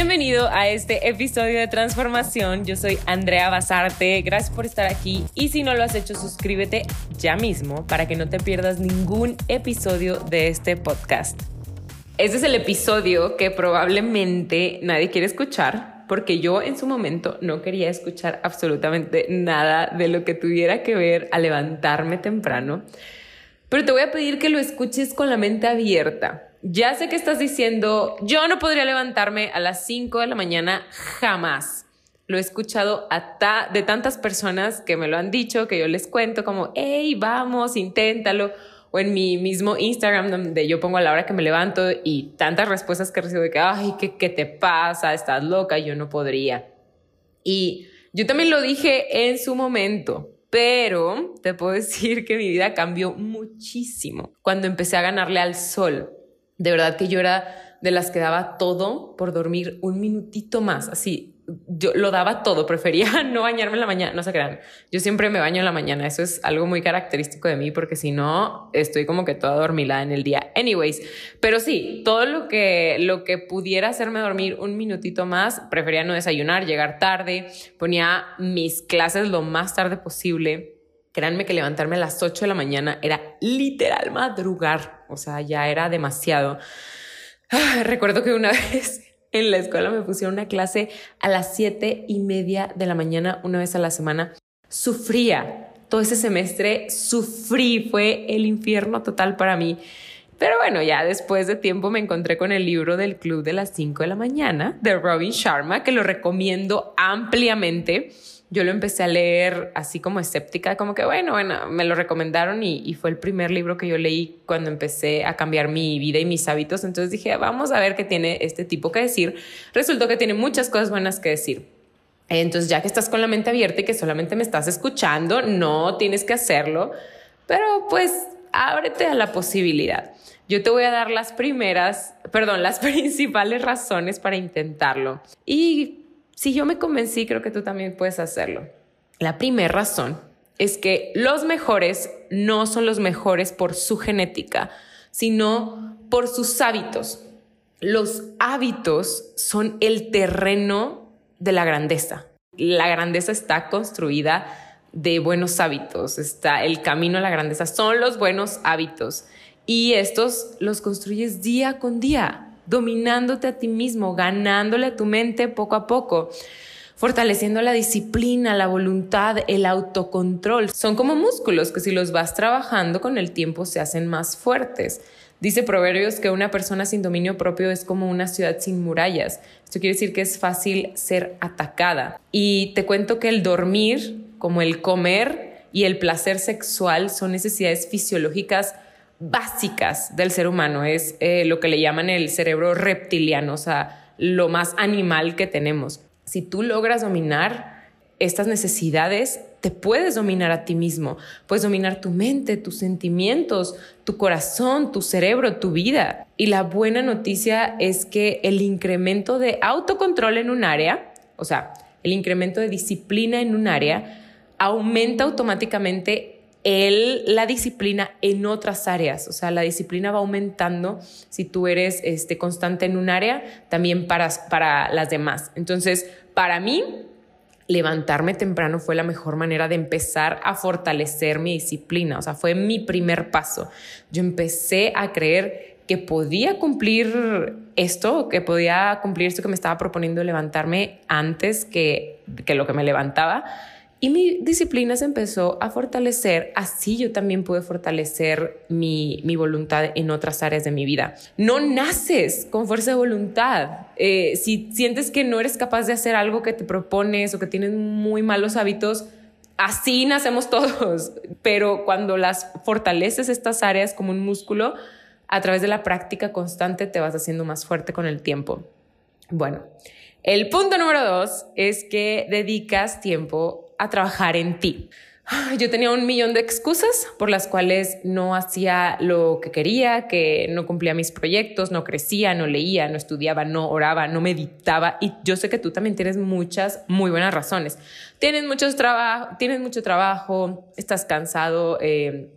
Bienvenido a este episodio de transformación. Yo soy Andrea Basarte. Gracias por estar aquí. Y si no lo has hecho, suscríbete ya mismo para que no te pierdas ningún episodio de este podcast. Este es el episodio que probablemente nadie quiere escuchar porque yo en su momento no quería escuchar absolutamente nada de lo que tuviera que ver a levantarme temprano. Pero te voy a pedir que lo escuches con la mente abierta ya sé que estás diciendo, yo no podría levantarme a las 5 de la mañana jamás. Lo he escuchado de tantas personas que me lo han dicho, que yo les cuento como, hey, vamos, inténtalo. O en mi mismo Instagram, donde yo pongo a la hora que me levanto y tantas respuestas que recibo de que, ay, ¿qué, qué te pasa? Estás loca, yo no podría. Y yo también lo dije en su momento, pero te puedo decir que mi vida cambió muchísimo cuando empecé a ganarle al sol de verdad que yo era de las que daba todo por dormir un minutito más, así. Yo lo daba todo, prefería no bañarme en la mañana, no se crean. Yo siempre me baño en la mañana, eso es algo muy característico de mí porque si no estoy como que toda dormilada en el día. Anyways, pero sí, todo lo que lo que pudiera hacerme dormir un minutito más, prefería no desayunar, llegar tarde, ponía mis clases lo más tarde posible créanme que levantarme a las 8 de la mañana era literal madrugar, o sea, ya era demasiado. Ah, recuerdo que una vez en la escuela me pusieron una clase a las 7 y media de la mañana, una vez a la semana. Sufría, todo ese semestre sufrí, fue el infierno total para mí. Pero bueno, ya después de tiempo me encontré con el libro del Club de las 5 de la mañana de Robin Sharma, que lo recomiendo ampliamente yo lo empecé a leer así como escéptica, como que bueno, bueno, me lo recomendaron y, fue el primer libro que yo leí cuando empecé a cambiar mi vida y mis hábitos. Entonces dije, vamos a ver qué tiene este tipo que decir. Resultó que tiene muchas cosas buenas que decir. Entonces, ya que estás con la mente abierta y que solamente me estás escuchando, no tienes que hacerlo, pero pues ábrete a la posibilidad. Yo te voy a dar las primeras, perdón, las principales razones para intentarlo. Y si yo me convencí, creo que tú también puedes hacerlo. La primera razón es que los mejores no son los mejores por su genética, sino por sus hábitos. Los hábitos son el terreno de la grandeza. La grandeza está construida de buenos hábitos, está el camino a la grandeza, son los buenos hábitos y estos los construyes día con día dominándote a ti mismo, ganándole a tu mente poco a poco fortaleciendo la disciplina, la voluntad, el autocontrol. Son como músculos que si los vas trabajando con el tiempo se hacen más fuertes. Dice Proverbios que una persona sin dominio propio es como una ciudad sin murallas. Esto quiere decir que es fácil ser atacada. Y te cuento que el dormir, como el comer y el placer sexual son necesidades fisiológicas básicas del ser humano, es eh, lo que le llaman el cerebro reptiliano, o sea, lo más animal que tenemos. Si tú logras dominar estas necesidades, te puedes dominar a ti mismo, puedes dominar tu mente, tus sentimientos, tu corazón, tu cerebro, tu vida. Y la buena noticia es que el incremento de autocontrol en un área, o sea, el incremento de disciplina en un área, aumenta automáticamente el, la disciplina en otras áreas. O sea, la disciplina va aumentando si tú eres este, constante en un área, también para, para las demás. Entonces, para mí, levantarme temprano fue la mejor manera de empezar a fortalecer mi disciplina. O sea, fue mi primer paso. Yo empecé a creer que podía cumplir esto, que podía cumplir esto que me estaba proponiendo levantarme antes que, que lo que me levantaba y mi disciplina se empezó a fortalecer, así yo también pude fortalecer mi, voluntad en otras áreas de mi vida. No naces con fuerza de voluntad. Eh, si sientes que no eres capaz de hacer algo que te propones o que tienes muy malos hábitos, así nacemos todos. Pero cuando las fortaleces estas áreas como un músculo, a través de la práctica constante te vas haciendo más fuerte con el tiempo. Bueno, el punto número dos es que dedicas tiempo a trabajar en ti. Yo tenía un millón de excusas por las cuales no hacía lo que quería, que no cumplía mis proyectos, no crecía, no leía, no estudiaba, no oraba, no meditaba. Y yo sé que tú también tienes muchas muy buenas razones. Tienes, muchos trabajo, tienes mucho trabajo, estás cansado, eh,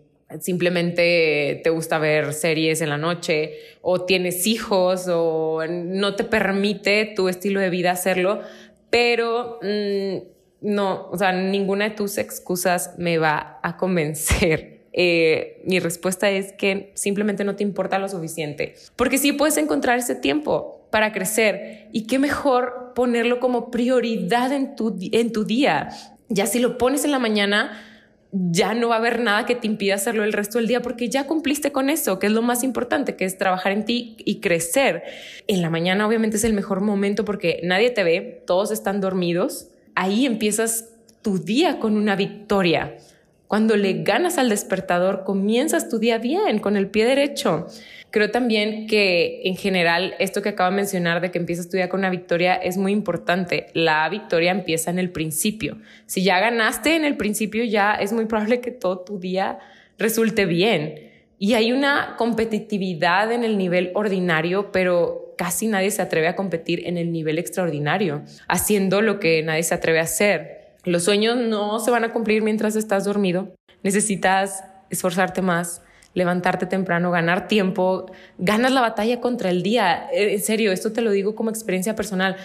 simplemente te gusta ver series en la noche o tienes hijos o no te permite tu estilo de vida hacerlo, pero mm, no, o sea, ninguna de tus excusas me va a convencer. Eh, mi respuesta es que simplemente no te importa lo suficiente, porque sí puedes encontrar ese tiempo para crecer y qué mejor ponerlo como prioridad en tu, en tu día. Ya si lo pones en la mañana, ya no va a haber nada que te impida hacerlo el resto del día porque ya cumpliste con eso, que es lo más importante, que es trabajar en ti y crecer. En la mañana obviamente es el mejor momento porque nadie te ve, todos están dormidos. Ahí empiezas tu día con una victoria. Cuando le ganas al despertador, comienzas tu día bien, con el pie derecho. Creo también que en general esto que acabo de mencionar de que empiezas tu día con una victoria es muy importante. La victoria empieza en el principio. Si ya ganaste en el principio, ya es muy probable que todo tu día resulte bien. Y hay una competitividad en el nivel ordinario, pero casi nadie se atreve a competir en el nivel extraordinario, haciendo lo que nadie se atreve a hacer. Los sueños no se van a cumplir mientras estás dormido. Necesitas esforzarte más, levantarte temprano, ganar tiempo, ganas la batalla contra el día. Eh, en serio, esto te lo digo como experiencia personal.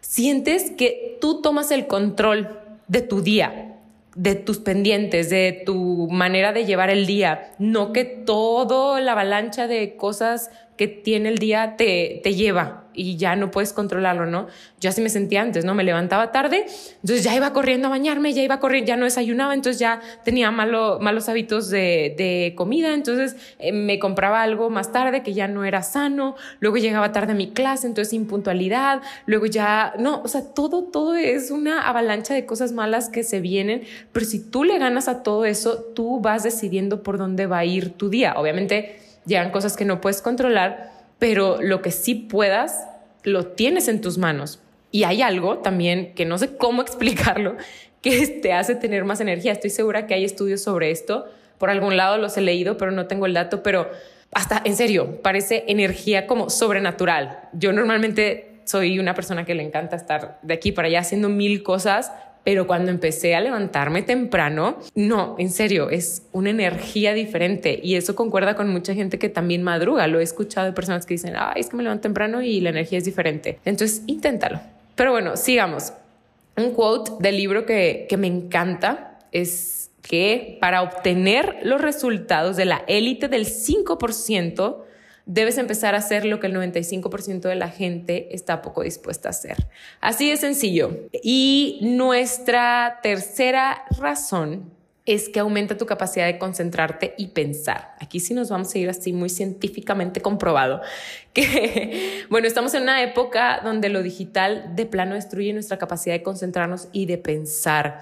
Sientes que tú tomas el control de tu día, de tus pendientes, de tu manera de llevar el día, no que todo la avalancha de cosas tiene el día te, te lleva y ya no puedes controlarlo, ¿no? Yo así me sentía antes, ¿no? Me levantaba tarde, entonces ya iba corriendo a bañarme, ya iba corriendo, ya no desayunaba, entonces ya tenía malo, malos hábitos de, de comida, entonces eh, me compraba algo más tarde que ya no era sano, luego llegaba tarde a mi clase, entonces impuntualidad, luego ya, no, o sea, todo, todo es una avalancha de cosas malas que se vienen, pero si tú le ganas a todo eso, tú vas decidiendo por dónde va a ir tu día. Obviamente llegan cosas que no puedes controlar, pero lo que sí puedas, lo tienes en tus manos. Y hay algo también que no sé cómo explicarlo, que te hace tener más energía. Estoy segura que hay estudios sobre esto. Por algún lado los he leído, pero no tengo el dato, pero hasta en serio, parece energía como sobrenatural. Yo normalmente soy una persona que le encanta estar de aquí para allá haciendo mil cosas, pero cuando empecé a levantarme temprano, no, en serio, es una energía diferente y eso concuerda con mucha gente que también madruga. Lo he escuchado de personas que dicen, ay, es que me levanto temprano y la energía es diferente. Entonces, inténtalo. Pero bueno, sigamos. Un quote del libro que, que me encanta es que para obtener los resultados de la élite del 5%, debes empezar a hacer lo que el 95% de la gente está poco dispuesta a hacer. Así de sencillo. Y nuestra tercera razón es que aumenta tu capacidad de concentrarte y pensar. Aquí sí nos vamos a ir así muy científicamente comprobado que, bueno, estamos en una época donde lo digital de plano destruye nuestra capacidad de concentrarnos y de pensar.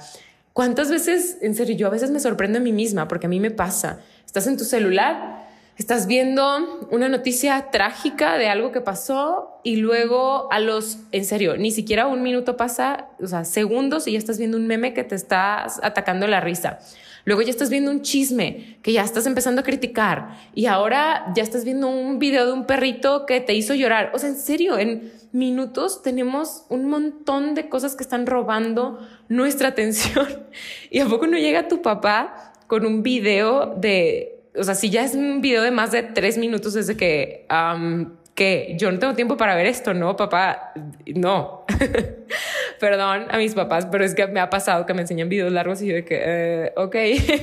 ¿Cuántas veces, en serio, yo a veces me sorprendo a mí misma porque a mí me pasa, estás en tu celular estás viendo una noticia trágica de algo que pasó y luego a los, en serio, ni siquiera un minuto pasa, o sea, segundos y ya estás viendo un meme que te está atacando la risa. Luego ya estás viendo un chisme que ya estás empezando a criticar y ahora ya estás viendo un video de un perrito que te hizo llorar. O sea, en serio, en minutos tenemos un montón de cosas que están robando nuestra atención. ¿Y a poco no llega tu papá con un video de o sea, si ya es un video de más de tres minutos, es de que, que yo no tengo tiempo para ver esto, ¿no, papá? No. Perdón a mis papás, pero es que me ha pasado que me enseñan videos largos y yo de que, eh, ok.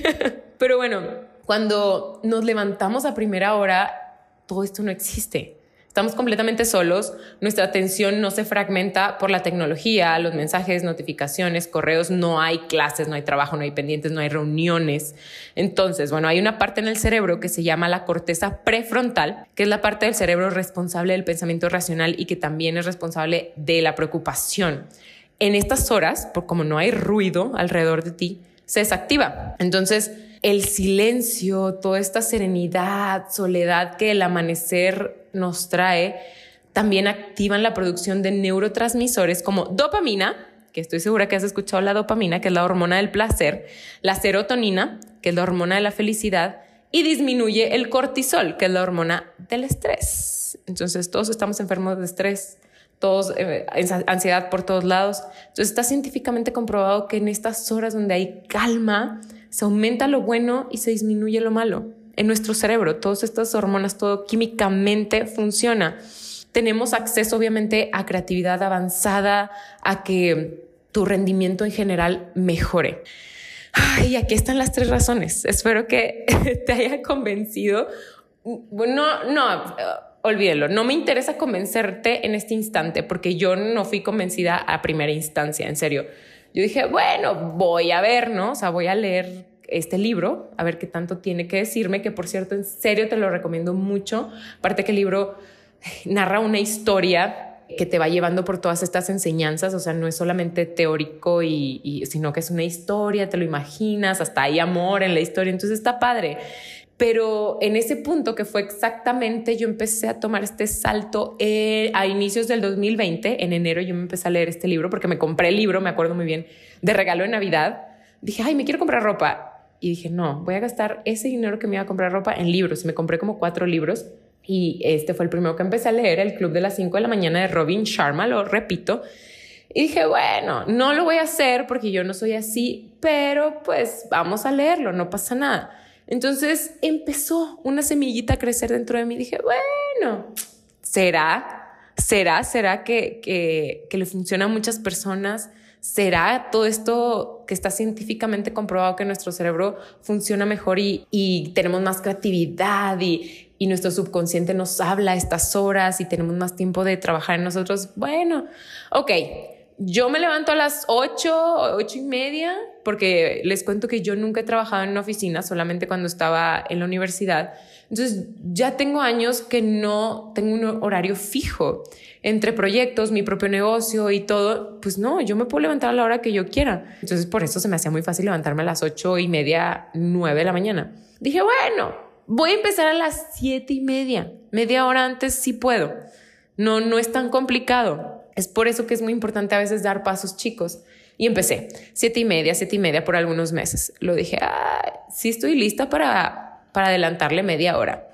pero bueno, cuando nos levantamos a primera hora, todo esto no existe. Estamos completamente solos, nuestra atención no se fragmenta por la tecnología, los mensajes, notificaciones, correos, no hay clases, no hay trabajo, no hay pendientes, no hay reuniones. Entonces, bueno, hay una parte en el cerebro que se llama la corteza prefrontal, que es la parte del cerebro responsable del pensamiento racional y que también es responsable de la preocupación. En estas horas, por como no hay ruido alrededor de ti, se desactiva. Entonces, el silencio, toda esta serenidad, soledad que el amanecer nos trae, también activan la producción de neurotransmisores como dopamina, que estoy segura que has escuchado la dopamina, que es la hormona del placer, la serotonina, que es la hormona de la felicidad, y disminuye el cortisol, que es la hormona del estrés. Entonces todos estamos enfermos de estrés, todos eh, ansiedad por todos lados. Entonces está científicamente comprobado que en estas horas donde hay calma, se aumenta lo bueno y se disminuye lo malo. En nuestro cerebro, todas estas hormonas, todo químicamente funciona. Tenemos acceso obviamente a creatividad avanzada, a que tu rendimiento en general mejore. Y aquí están las tres razones. Espero que te haya convencido. Bueno, no, olvídelo. No me interesa convencerte en este instante porque yo no fui convencida a primera instancia, en serio. Yo dije, bueno, voy a ver, ¿no? O sea, voy a leer este libro, a ver qué tanto tiene que decirme, que por cierto, en serio te lo recomiendo mucho. Aparte que el libro narra una historia que te va llevando por todas estas enseñanzas, o sea, no es solamente teórico y, sino que es una historia, te lo imaginas, hasta hay amor en la historia, entonces está padre. Pero en ese punto que fue exactamente, yo empecé a tomar este salto eh, a inicios del 2020, en enero yo me empecé a leer este libro porque me compré el libro, me acuerdo muy bien, de regalo de Navidad. Dije, ay, me quiero comprar ropa. Y dije, no, voy a gastar ese dinero que me iba a comprar ropa en libros. Me compré como cuatro libros y este fue el primero que empecé a leer, El Club de las 5 de la mañana de Robin Sharma, lo repito. Y dije, bueno, no lo voy a hacer porque yo no soy así, pero pues vamos a leerlo, no pasa nada. Entonces empezó una semillita a crecer dentro de mí. Dije, bueno, ¿será? ¿Será? ¿Será que, que, le funciona a muchas personas? ¿Será todo esto que está científicamente comprobado que nuestro cerebro funciona mejor y, tenemos más creatividad y, y nuestro subconsciente nos habla a estas horas y tenemos más tiempo de trabajar en nosotros? Bueno, ok yo me levanto a las 8, 8 y media, porque les cuento que yo nunca he trabajado en una oficina, solamente cuando estaba en la universidad. Entonces, ya tengo años que no tengo un horario fijo entre proyectos, mi propio negocio y todo. Pues no, yo me puedo levantar a la hora que yo quiera. Entonces, por eso se me hacía muy fácil levantarme a las 8 y media, 9 de la mañana. Dije, bueno, voy a empezar a las 7 y media. Media hora antes sí puedo. No, no es tan complicado. Es por eso que es muy importante a veces dar pasos chicos. Y empecé, siete y media, siete y media por algunos meses. Lo dije, ah, sí estoy lista para, para adelantarle media hora.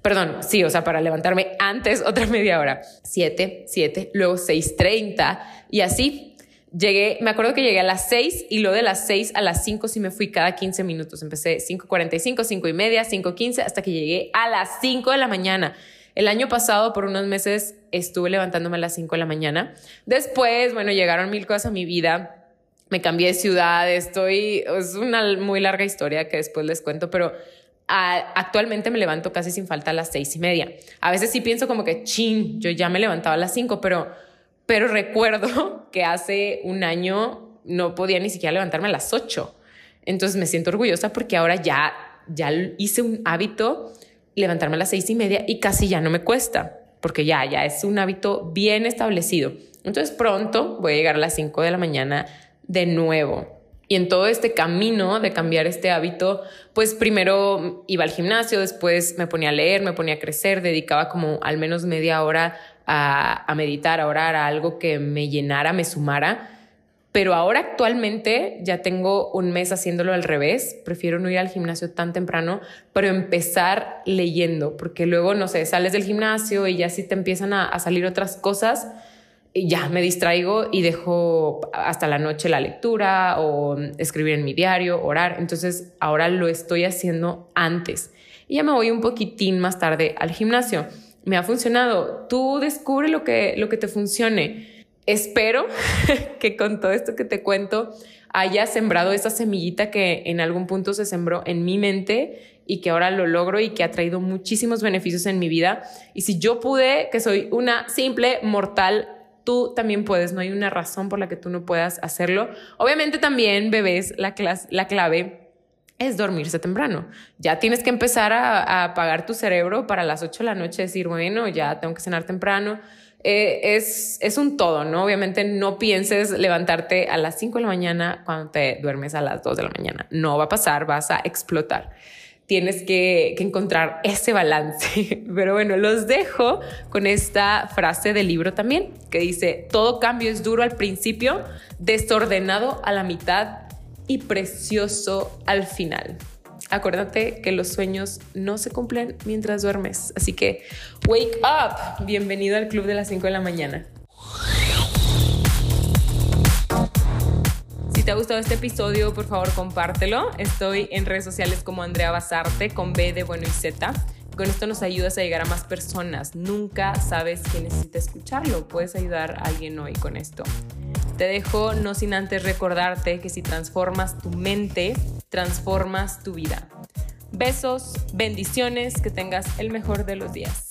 Perdón, sí, o sea, para levantarme antes otra media hora. Siete, siete, luego seis treinta y así. Llegué, me acuerdo que llegué a las seis y luego de las seis a las cinco sí me fui cada 15 minutos. Empecé 5.45, cinco y media, 5.15 hasta que llegué a las cinco de la mañana. El año pasado, por unos meses, estuve levantándome a las 5 de la mañana. Después, bueno, llegaron mil cosas a mi vida. Me cambié de ciudad, estoy, es una muy larga historia que después les cuento, pero actualmente me levanto casi sin falta a las seis y media. A veces sí pienso como que, chin, yo ya me levantaba a las 5, pero, pero recuerdo que hace un año no podía ni siquiera levantarme a las 8. Entonces me siento orgullosa porque ahora ya, ya hice un hábito levantarme a las seis y media y casi ya no me cuesta, porque ya, ya es un hábito bien establecido. Entonces pronto voy a llegar a las 5 de la mañana de nuevo. Y en todo este camino de cambiar este hábito, pues primero iba al gimnasio, después me ponía a leer, me ponía a crecer, dedicaba como al menos media hora a, meditar, a orar, a algo que me llenara, me sumara pero ahora actualmente ya tengo un mes haciéndolo al revés. Prefiero no ir al gimnasio tan temprano, pero empezar leyendo, porque luego, no sé, sales del gimnasio y ya si te empiezan a, salir otras cosas, ya me distraigo y dejo hasta la noche la lectura o escribir en mi diario, orar. Entonces ahora lo estoy haciendo antes y ya me voy un poquitín más tarde al gimnasio. Me ha funcionado. Tú descubre lo que, lo que te funcione espero que con todo esto que te cuento haya sembrado esa semillita que en algún punto se sembró en mi mente y que ahora lo logro y que ha traído muchísimos beneficios en mi vida. Y si yo pude, que soy una simple mortal, tú también puedes, no hay una razón por la que tú no puedas hacerlo. Obviamente también, bebés, la, la clave es dormirse temprano. Ya tienes que empezar a, apagar tu cerebro para las 8 de la noche, decir, bueno, ya tengo que cenar temprano eh, es, es un todo, ¿no? Obviamente no pienses levantarte a las 5 de la mañana cuando te duermes a las 2 de la mañana. No va a pasar, vas a explotar. Tienes que, que encontrar ese balance. Pero bueno, los dejo con esta frase del libro también, que dice, todo cambio es duro al principio, desordenado a la mitad y precioso al final acuérdate que los sueños no se cumplen mientras duermes. Así que, wake up. Bienvenido al club de las 5 de la mañana. Te ha gustado este episodio, por favor compártelo. Estoy en redes sociales como Andrea Basarte con B de bueno y Z. Con esto nos ayudas a llegar a más personas. Nunca sabes quién necesita escucharlo. Puedes ayudar a alguien hoy con esto. Te dejo no sin antes recordarte que si transformas tu mente, transformas tu vida. Besos, bendiciones, que tengas el mejor de los días.